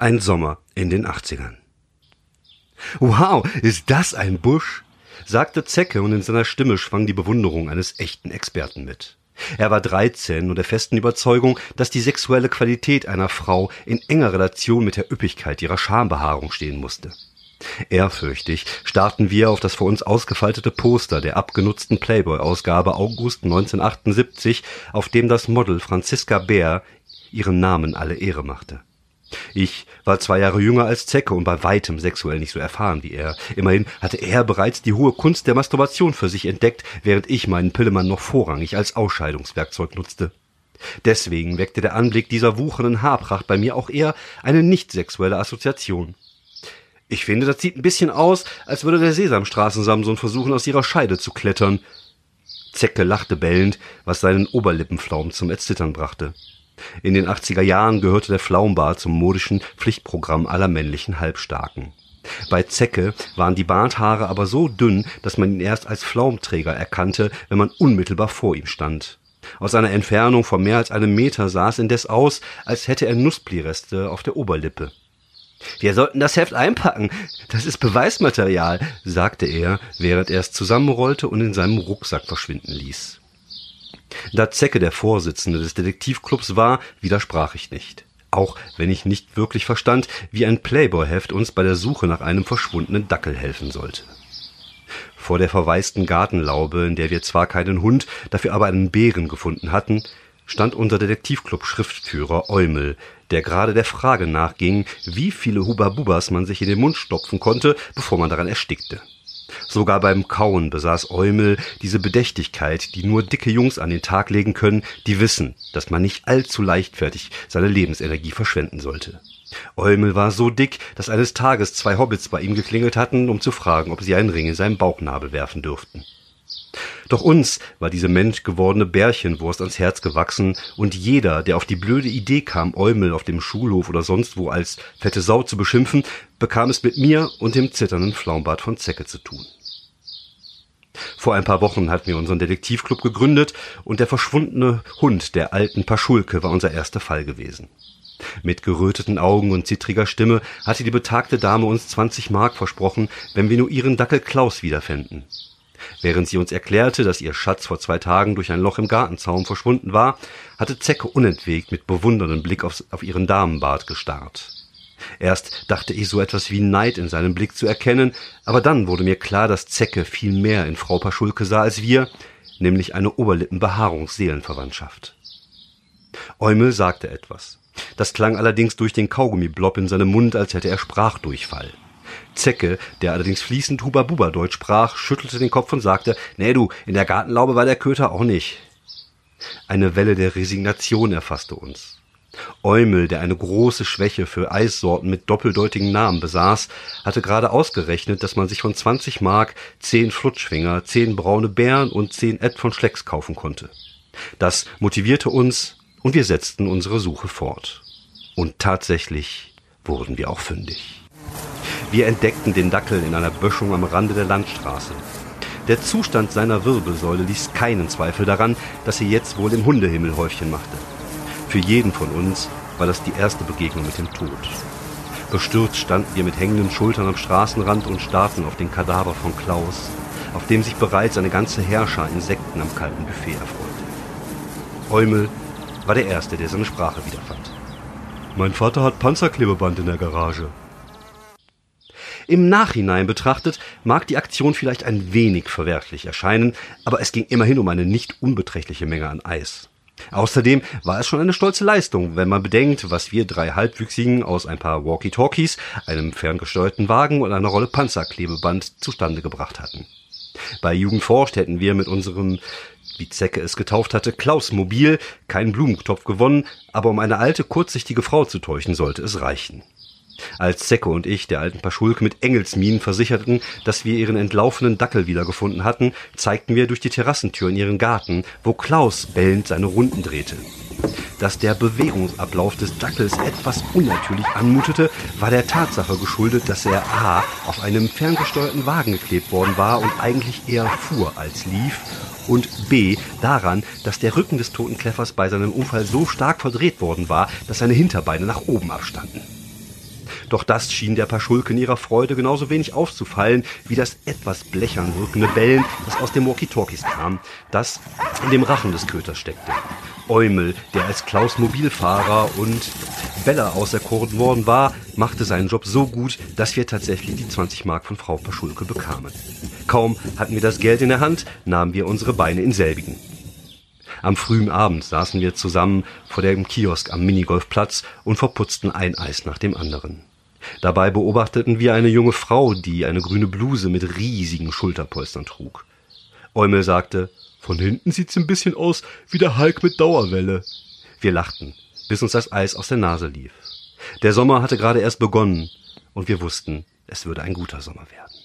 Ein Sommer in den 80ern. Wow, ist das ein Busch? sagte Zecke und in seiner Stimme schwang die Bewunderung eines echten Experten mit. Er war 13 und der festen Überzeugung, dass die sexuelle Qualität einer Frau in enger Relation mit der Üppigkeit ihrer Schambehaarung stehen musste. Ehrfürchtig starrten wir auf das vor uns ausgefaltete Poster der abgenutzten Playboy-Ausgabe August 1978, auf dem das Model Franziska Bär ihren Namen alle Ehre machte. Ich war zwei Jahre jünger als Zecke und bei weitem sexuell nicht so erfahren wie er. Immerhin hatte er bereits die hohe Kunst der Masturbation für sich entdeckt, während ich meinen Pillemann noch vorrangig als Ausscheidungswerkzeug nutzte. Deswegen weckte der Anblick dieser wuchernden Haarpracht bei mir auch eher eine nicht sexuelle Assoziation. Ich finde, das sieht ein bisschen aus, als würde der Sesamstraßen Samson versuchen, aus ihrer Scheide zu klettern. Zecke lachte bellend, was seinen Oberlippenflaum zum Erzittern brachte. In den 80er Jahren gehörte der Flaumbart zum modischen Pflichtprogramm aller männlichen Halbstarken. Bei Zecke waren die Barthaare aber so dünn, dass man ihn erst als Flaumträger erkannte, wenn man unmittelbar vor ihm stand. Aus einer Entfernung von mehr als einem Meter sah es indes aus, als hätte er Nussbliereste auf der Oberlippe. Wir sollten das Heft einpacken. Das ist Beweismaterial, sagte er, während er es zusammenrollte und in seinem Rucksack verschwinden ließ. Da Zecke der Vorsitzende des Detektivclubs war, widersprach ich nicht. Auch wenn ich nicht wirklich verstand, wie ein Playboy-Heft uns bei der Suche nach einem verschwundenen Dackel helfen sollte. Vor der verwaisten Gartenlaube, in der wir zwar keinen Hund, dafür aber einen Bären gefunden hatten, stand unser Detektivclub-Schriftführer Eumel, der gerade der Frage nachging, wie viele Hubabubas man sich in den Mund stopfen konnte, bevor man daran erstickte. Sogar beim Kauen besaß Eumel diese Bedächtigkeit, die nur dicke Jungs an den Tag legen können, die wissen, dass man nicht allzu leichtfertig seine Lebensenergie verschwenden sollte. Eumel war so dick, dass eines Tages zwei Hobbits bei ihm geklingelt hatten, um zu fragen, ob sie einen Ring in seinen Bauchnabel werfen dürften. Doch uns war diese menschgewordene Bärchenwurst ans Herz gewachsen, und jeder, der auf die blöde Idee kam, Eumel auf dem Schulhof oder sonst wo als fette Sau zu beschimpfen, bekam es mit mir und dem zitternden Flaumbart von Zecke zu tun. Vor ein paar Wochen hatten wir unseren Detektivclub gegründet und der verschwundene Hund der alten Paschulke war unser erster Fall gewesen. Mit geröteten Augen und zittriger Stimme hatte die betagte Dame uns 20 Mark versprochen, wenn wir nur ihren Dackel Klaus wiederfänden. Während sie uns erklärte, dass ihr Schatz vor zwei Tagen durch ein Loch im Gartenzaun verschwunden war, hatte Zecke unentwegt mit bewunderndem Blick auf, auf ihren Damenbart gestarrt. Erst dachte ich so etwas wie Neid in seinem Blick zu erkennen, aber dann wurde mir klar, dass Zecke viel mehr in Frau Paschulke sah als wir, nämlich eine Oberlippenbehaarungsseelenverwandtschaft. Eumel sagte etwas. Das klang allerdings durch den Kaugummiblob in seinem Mund, als hätte er Sprachdurchfall. Zecke, der allerdings fließend Huba-Buba-Deutsch sprach, schüttelte den Kopf und sagte, nee du, in der Gartenlaube war der Köter auch nicht. Eine Welle der Resignation erfasste uns. Eumel, der eine große Schwäche für Eissorten mit doppeldeutigen Namen besaß, hatte gerade ausgerechnet, dass man sich von 20 Mark zehn Flutschfinger, zehn braune Bären und zehn Ed von Schlecks kaufen konnte. Das motivierte uns und wir setzten unsere Suche fort. Und tatsächlich wurden wir auch fündig. Wir entdeckten den Dackel in einer Böschung am Rande der Landstraße. Der Zustand seiner Wirbelsäule ließ keinen Zweifel daran, dass er jetzt wohl im Hundehimmel Häufchen machte. Für jeden von uns war das die erste Begegnung mit dem Tod. Bestürzt standen wir mit hängenden Schultern am Straßenrand und starrten auf den Kadaver von Klaus, auf dem sich bereits eine ganze Herrscher Insekten am kalten Buffet erfreute. Eumel war der Erste, der seine Sprache wiederfand. Mein Vater hat Panzerklebeband in der Garage, im Nachhinein betrachtet mag die Aktion vielleicht ein wenig verwerflich erscheinen, aber es ging immerhin um eine nicht unbeträchtliche Menge an Eis. Außerdem war es schon eine stolze Leistung, wenn man bedenkt, was wir drei Halbwüchsigen aus ein paar Walkie-Talkies, einem ferngesteuerten Wagen und einer Rolle Panzerklebeband zustande gebracht hatten. Bei Jugend forscht hätten wir mit unserem wie Zecke es getauft hatte, Klaus Mobil, keinen Blumentopf gewonnen, aber um eine alte, kurzsichtige Frau zu täuschen, sollte es reichen. Als Zecke und ich der alten Paschulke mit Engelsminen versicherten, dass wir ihren entlaufenen Dackel wiedergefunden hatten, zeigten wir durch die Terrassentür in ihren Garten, wo Klaus bellend seine Runden drehte. Dass der Bewegungsablauf des Dackels etwas unnatürlich anmutete, war der Tatsache geschuldet, dass er A. auf einem ferngesteuerten Wagen geklebt worden war und eigentlich eher fuhr als lief und B. daran, dass der Rücken des toten Kleffers bei seinem Unfall so stark verdreht worden war, dass seine Hinterbeine nach oben abstanden. Doch das schien der Paschulke in ihrer Freude genauso wenig aufzufallen, wie das etwas blechern wirkende Bellen, das aus den Walkie-Talkies kam, das in dem Rachen des Köters steckte. Eumel, der als Klaus Mobilfahrer und Bella auserkoren worden war, machte seinen Job so gut, dass wir tatsächlich die 20 Mark von Frau Paschulke bekamen. Kaum hatten wir das Geld in der Hand, nahmen wir unsere Beine in selbigen. Am frühen Abend saßen wir zusammen vor dem Kiosk am Minigolfplatz und verputzten ein Eis nach dem anderen. Dabei beobachteten wir eine junge Frau, die eine grüne Bluse mit riesigen Schulterpolstern trug. Eumel sagte, von hinten sieht's ein bisschen aus wie der Hulk mit Dauerwelle. Wir lachten, bis uns das Eis aus der Nase lief. Der Sommer hatte gerade erst begonnen und wir wussten, es würde ein guter Sommer werden.